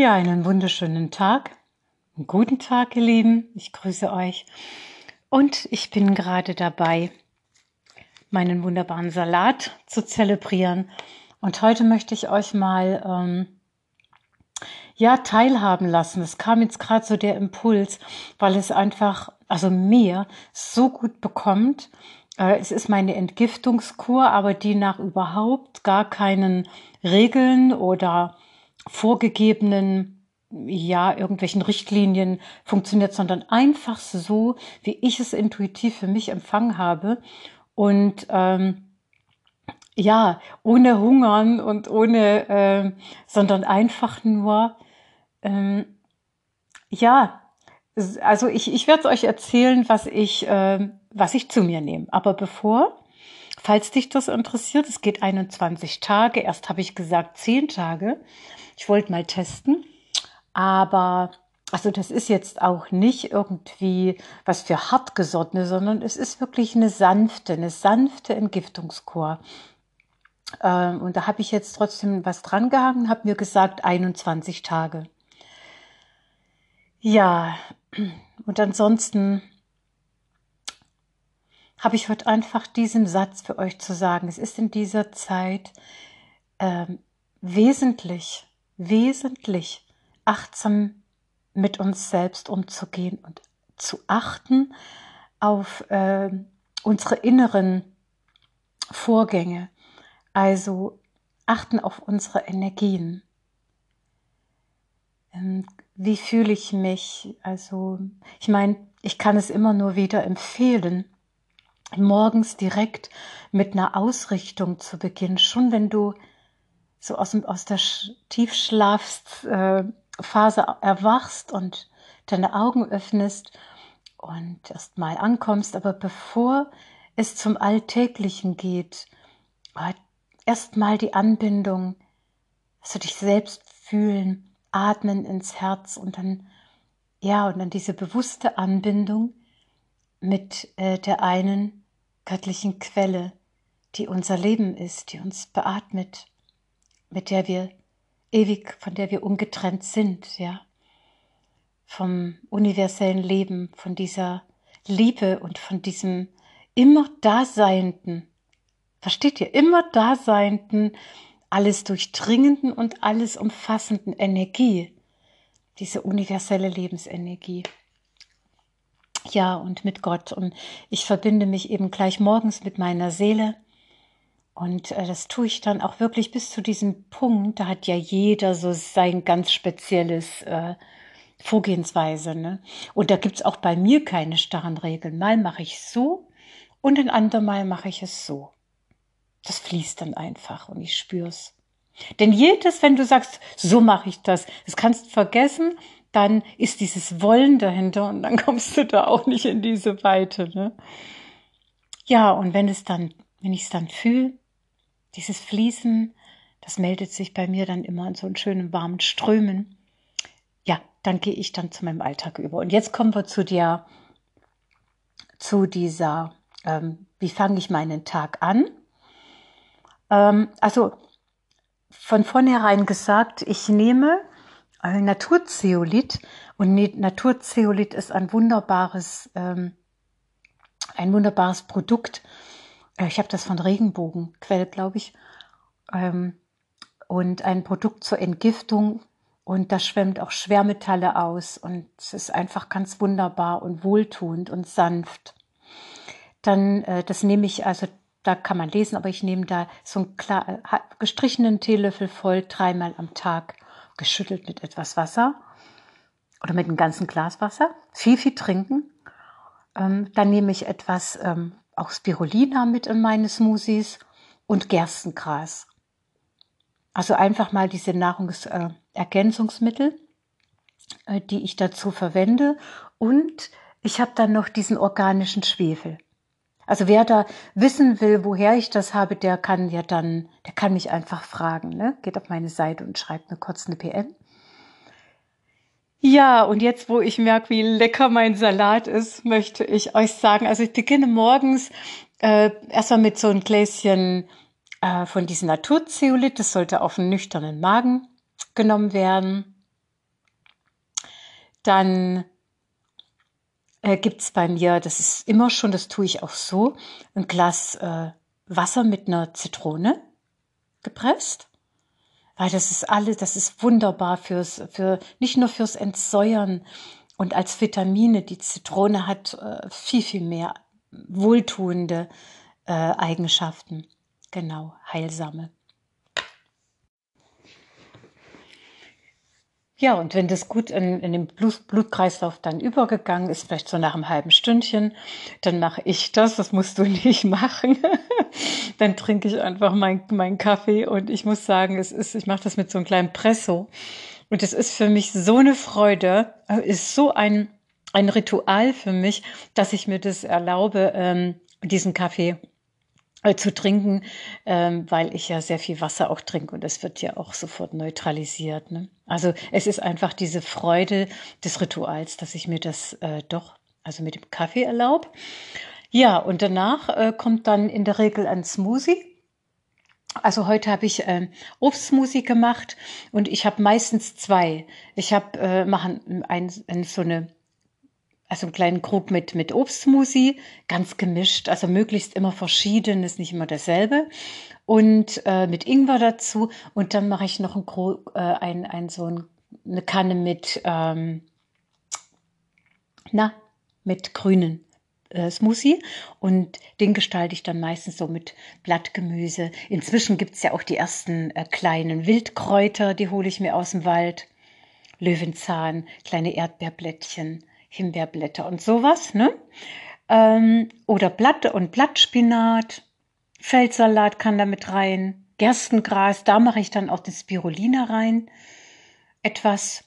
Ja, einen wunderschönen Tag. Einen guten Tag, ihr Lieben. Ich grüße euch. Und ich bin gerade dabei, meinen wunderbaren Salat zu zelebrieren. Und heute möchte ich euch mal ähm, ja teilhaben lassen. Es kam jetzt gerade so der Impuls, weil es einfach, also mir so gut bekommt. Äh, es ist meine Entgiftungskur, aber die nach überhaupt gar keinen Regeln oder vorgegebenen ja, irgendwelchen Richtlinien funktioniert, sondern einfach so, wie ich es intuitiv für mich empfangen habe. Und ähm, ja, ohne Hungern und ohne, äh, sondern einfach nur, ähm, ja, also ich, ich werde euch erzählen, was ich, äh, was ich zu mir nehme. Aber bevor, falls dich das interessiert, es geht 21 Tage. Erst habe ich gesagt 10 Tage. Ich wollte mal testen, aber also das ist jetzt auch nicht irgendwie was für hartgesottene, sondern es ist wirklich eine sanfte, eine sanfte Entgiftungskur. Ähm, und da habe ich jetzt trotzdem was dran gehangen, habe mir gesagt 21 Tage. Ja, und ansonsten habe ich heute einfach diesen Satz für euch zu sagen. Es ist in dieser Zeit ähm, wesentlich, wesentlich achtsam mit uns selbst umzugehen und zu achten auf äh, unsere inneren Vorgänge. Also achten auf unsere Energien. Ähm, wie fühle ich mich? Also, ich meine, ich kann es immer nur wieder empfehlen, morgens direkt mit einer Ausrichtung zu beginnen. Schon wenn du so aus, dem, aus der Tiefschlafphase äh, erwachst und deine Augen öffnest und erst mal ankommst, aber bevor es zum Alltäglichen geht, äh, erst mal die Anbindung, also dich selbst fühlen, atmen ins Herz und dann, ja, und dann diese bewusste Anbindung mit äh, der einen göttlichen Quelle, die unser Leben ist, die uns beatmet mit der wir ewig, von der wir ungetrennt sind, ja, vom universellen Leben, von dieser Liebe und von diesem immer Daseinenden, versteht ihr, immer Daseinenden, alles durchdringenden und alles umfassenden Energie, diese universelle Lebensenergie. Ja, und mit Gott. Und ich verbinde mich eben gleich morgens mit meiner Seele und äh, das tue ich dann auch wirklich bis zu diesem Punkt. Da hat ja jeder so sein ganz spezielles äh, Vorgehensweise. Ne? Und da gibt's auch bei mir keine starren Regeln. Mal mache ich so und ein andermal mache ich es so. Das fließt dann einfach und ich spür's. Denn jedes, wenn du sagst, so mache ich das, das kannst du vergessen, dann ist dieses Wollen dahinter und dann kommst du da auch nicht in diese Weite. Ne? Ja, und wenn es dann, wenn ich es dann fühle, dieses Fließen, das meldet sich bei mir dann immer in so einen schönen warmen Strömen. Ja, dann gehe ich dann zu meinem Alltag über. Und jetzt kommen wir zu der, zu dieser, ähm, wie fange ich meinen Tag an? Ähm, also von vornherein gesagt, ich nehme Naturzeolit. Und Naturzeolit ist ein wunderbares, ähm, ein wunderbares Produkt, äh, ich habe das von Regenbogenquell, glaube ich, ähm, und ein Produkt zur Entgiftung. Und da schwemmt auch Schwermetalle aus. Und es ist einfach ganz wunderbar und wohltuend und sanft. Dann, äh, das nehme ich, also da kann man lesen, aber ich nehme da so einen klar, gestrichenen Teelöffel voll dreimal am Tag, geschüttelt mit etwas Wasser oder mit einem ganzen Glas Wasser. Viel, viel trinken. Ähm, dann nehme ich etwas ähm, auch Spirulina mit in meine Smoothies und Gerstengras. Also einfach mal diese Nahrungsergänzungsmittel, äh, die ich dazu verwende. Und ich habe dann noch diesen organischen Schwefel. Also wer da wissen will, woher ich das habe, der kann ja dann, der kann mich einfach fragen. Ne? Geht auf meine Seite und schreibt mir kurz eine PM. Ja, und jetzt, wo ich merke, wie lecker mein Salat ist, möchte ich euch sagen, also ich beginne morgens äh, erstmal mit so einem Gläschen äh, von diesem Naturzeolit. Das sollte auf einen nüchternen Magen genommen werden. dann äh, gibt es bei mir, das ist immer schon, das tue ich auch so, ein Glas äh, Wasser mit einer Zitrone gepresst. Weil das ist alles, das ist wunderbar fürs, für, nicht nur fürs Entsäuern und als Vitamine. Die Zitrone hat äh, viel, viel mehr wohltuende äh, Eigenschaften. Genau, heilsame. Ja, und wenn das gut in, in den Blut, Blutkreislauf dann übergegangen ist, vielleicht so nach einem halben Stündchen, dann mache ich das, das musst du nicht machen. dann trinke ich einfach meinen mein Kaffee und ich muss sagen, es ist, ich mache das mit so einem kleinen Presso. Und es ist für mich so eine Freude, ist so ein, ein Ritual für mich, dass ich mir das erlaube, ähm, diesen Kaffee zu trinken, ähm, weil ich ja sehr viel Wasser auch trinke und das wird ja auch sofort neutralisiert. Ne? Also es ist einfach diese Freude des Rituals, dass ich mir das äh, doch, also mit dem Kaffee erlaube. Ja, und danach äh, kommt dann in der Regel ein Smoothie. Also heute habe ich äh, Obstsmoothie gemacht und ich habe meistens zwei. Ich habe äh, machen ein, ein, so eine also einen kleinen Krug mit, mit Obstsmoothie, ganz gemischt, also möglichst immer verschieden, ist nicht immer dasselbe. Und äh, mit Ingwer dazu. Und dann mache ich noch einen Krug, äh, ein, ein, so ein, eine Kanne mit, ähm, na, mit grünen äh, Smoothie. Und den gestalte ich dann meistens so mit Blattgemüse. Inzwischen gibt's ja auch die ersten äh, kleinen Wildkräuter, die hole ich mir aus dem Wald. Löwenzahn, kleine Erdbeerblättchen Himbeerblätter und sowas, ne? Ähm, oder Blatt und Blattspinat, Feldsalat kann da mit rein, Gerstengras, da mache ich dann auch die Spirulina rein, etwas.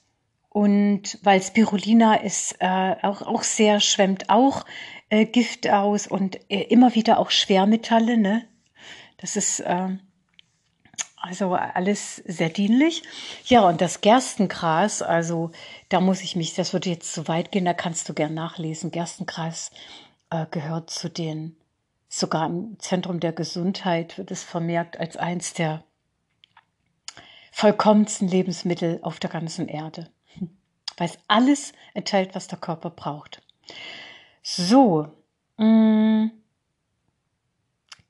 Und weil Spirulina ist äh, auch, auch sehr, schwemmt auch äh, Gift aus und äh, immer wieder auch Schwermetalle, ne? Das ist äh, also alles sehr dienlich. Ja, und das Gerstengras, also da muss ich mich, das würde jetzt zu weit gehen, da kannst du gern nachlesen. Gerstengras äh, gehört zu den, sogar im Zentrum der Gesundheit wird es vermerkt als eins der vollkommensten Lebensmittel auf der ganzen Erde. Weil es alles enthält, was der Körper braucht. So, mh, mm,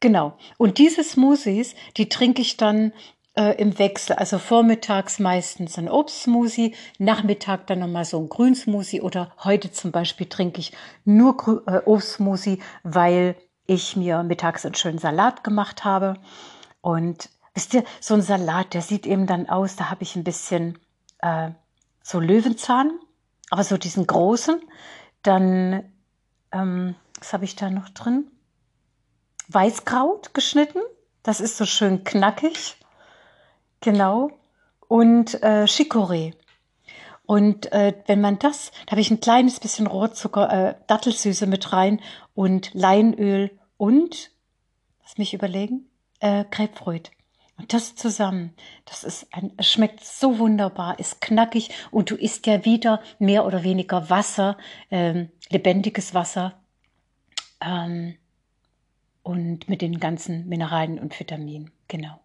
Genau. Und diese Smoothies, die trinke ich dann äh, im Wechsel. Also vormittags meistens ein Obstsmoothie, Nachmittag dann nochmal so ein Grünsmoothie oder heute zum Beispiel trinke ich nur Grü äh, Obstsmoothie, weil ich mir mittags einen schönen Salat gemacht habe. Und wisst ihr, so ein Salat, der sieht eben dann aus, da habe ich ein bisschen äh, so Löwenzahn, aber so diesen großen. Dann, ähm, was habe ich da noch drin? Weißkraut geschnitten. Das ist so schön knackig. Genau. Und äh, Chicorée. Und äh, wenn man das, da habe ich ein kleines bisschen Rohrzucker, äh, Dattelsüße mit rein und Leinöl und, lass mich überlegen, äh, Grapefruit. Und das zusammen, das ist ein, schmeckt so wunderbar, ist knackig und du isst ja wieder mehr oder weniger Wasser, ähm, lebendiges Wasser. Ähm, und mit den ganzen Mineralien und Vitaminen. Genau.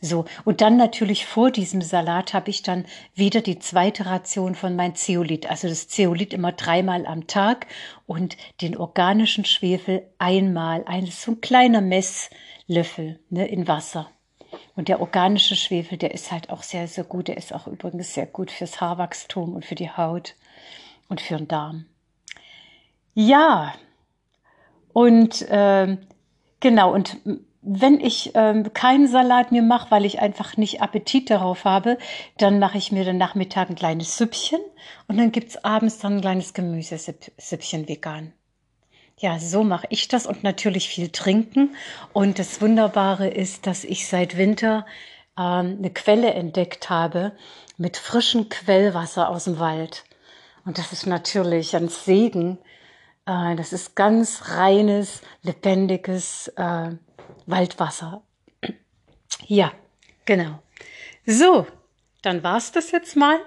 So, und dann natürlich vor diesem Salat habe ich dann wieder die zweite Ration von mein Zeolit, also das Zeolit immer dreimal am Tag und den organischen Schwefel einmal, ein, so ein kleiner Messlöffel ne, in Wasser. Und der organische Schwefel, der ist halt auch sehr, sehr gut. Der ist auch übrigens sehr gut fürs Haarwachstum und für die Haut und für den Darm. Ja, und äh, genau, und wenn ich ähm, keinen Salat mir mache, weil ich einfach nicht Appetit darauf habe, dann mache ich mir den Nachmittag ein kleines Süppchen und dann gibt's abends dann ein kleines Gemüsesüppchen vegan. Ja, so mache ich das und natürlich viel trinken. Und das Wunderbare ist, dass ich seit Winter ähm, eine Quelle entdeckt habe mit frischem Quellwasser aus dem Wald. Und das ist natürlich ein Segen, äh, das ist ganz reines, lebendiges äh, Waldwasser. Ja, genau. So, dann war's das jetzt mal.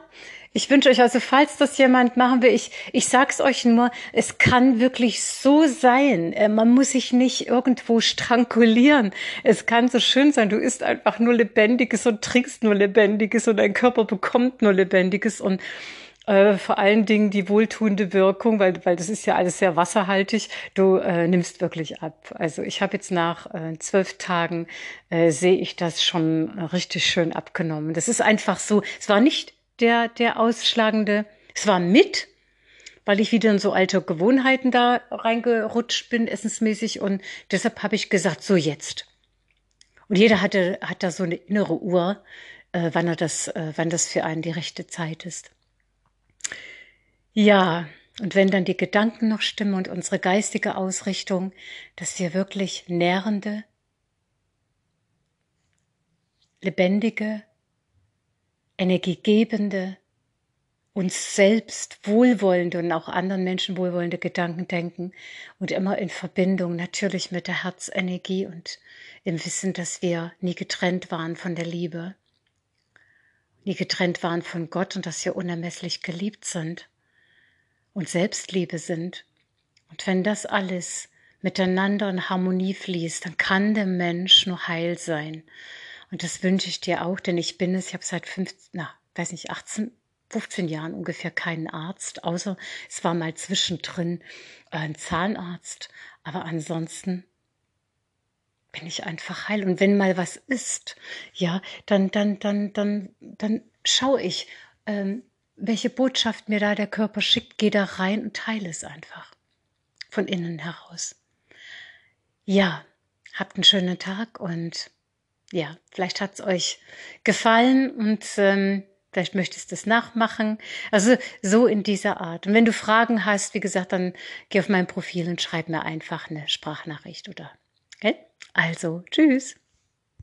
Ich wünsche euch also, falls das jemand machen will, ich, ich sag's euch nur, es kann wirklich so sein. Äh, man muss sich nicht irgendwo strangulieren. Es kann so schön sein, du isst einfach nur Lebendiges und trinkst nur Lebendiges und dein Körper bekommt nur Lebendiges und äh, vor allen Dingen die wohltuende Wirkung, weil, weil das ist ja alles sehr wasserhaltig. Du äh, nimmst wirklich ab. Also ich habe jetzt nach äh, zwölf Tagen äh, sehe ich das schon richtig schön abgenommen. Das ist einfach so. Es war nicht der der ausschlagende. Es war mit, weil ich wieder in so alte Gewohnheiten da reingerutscht bin, essensmäßig. Und deshalb habe ich gesagt, so jetzt. Und jeder hatte, hat da so eine innere Uhr, äh, wann, er das, äh, wann das für einen die rechte Zeit ist. Ja, und wenn dann die Gedanken noch stimmen und unsere geistige Ausrichtung, dass wir wirklich nährende, lebendige, energiegebende, uns selbst wohlwollende und auch anderen Menschen wohlwollende Gedanken denken und immer in Verbindung natürlich mit der Herzenergie und im Wissen, dass wir nie getrennt waren von der Liebe, nie getrennt waren von Gott und dass wir unermesslich geliebt sind und Selbstliebe sind. Und wenn das alles miteinander in Harmonie fließt, dann kann der Mensch nur heil sein. Und das wünsche ich dir auch, denn ich bin es, ich habe seit 15, na, weiß nicht, 18, 15 Jahren ungefähr keinen Arzt, außer es war mal zwischendrin äh, ein Zahnarzt. Aber ansonsten bin ich einfach heil. Und wenn mal was ist, ja, dann, dann, dann, dann, dann schaue ich, ähm, welche Botschaft mir da der Körper schickt, gehe da rein und teile es einfach. Von innen heraus. Ja, habt einen schönen Tag und ja, vielleicht hat es euch gefallen und ähm, Vielleicht möchtest du es nachmachen. Also so in dieser Art. Und wenn du Fragen hast, wie gesagt, dann geh auf mein Profil und schreib mir einfach eine Sprachnachricht oder. Okay? Also, tschüss.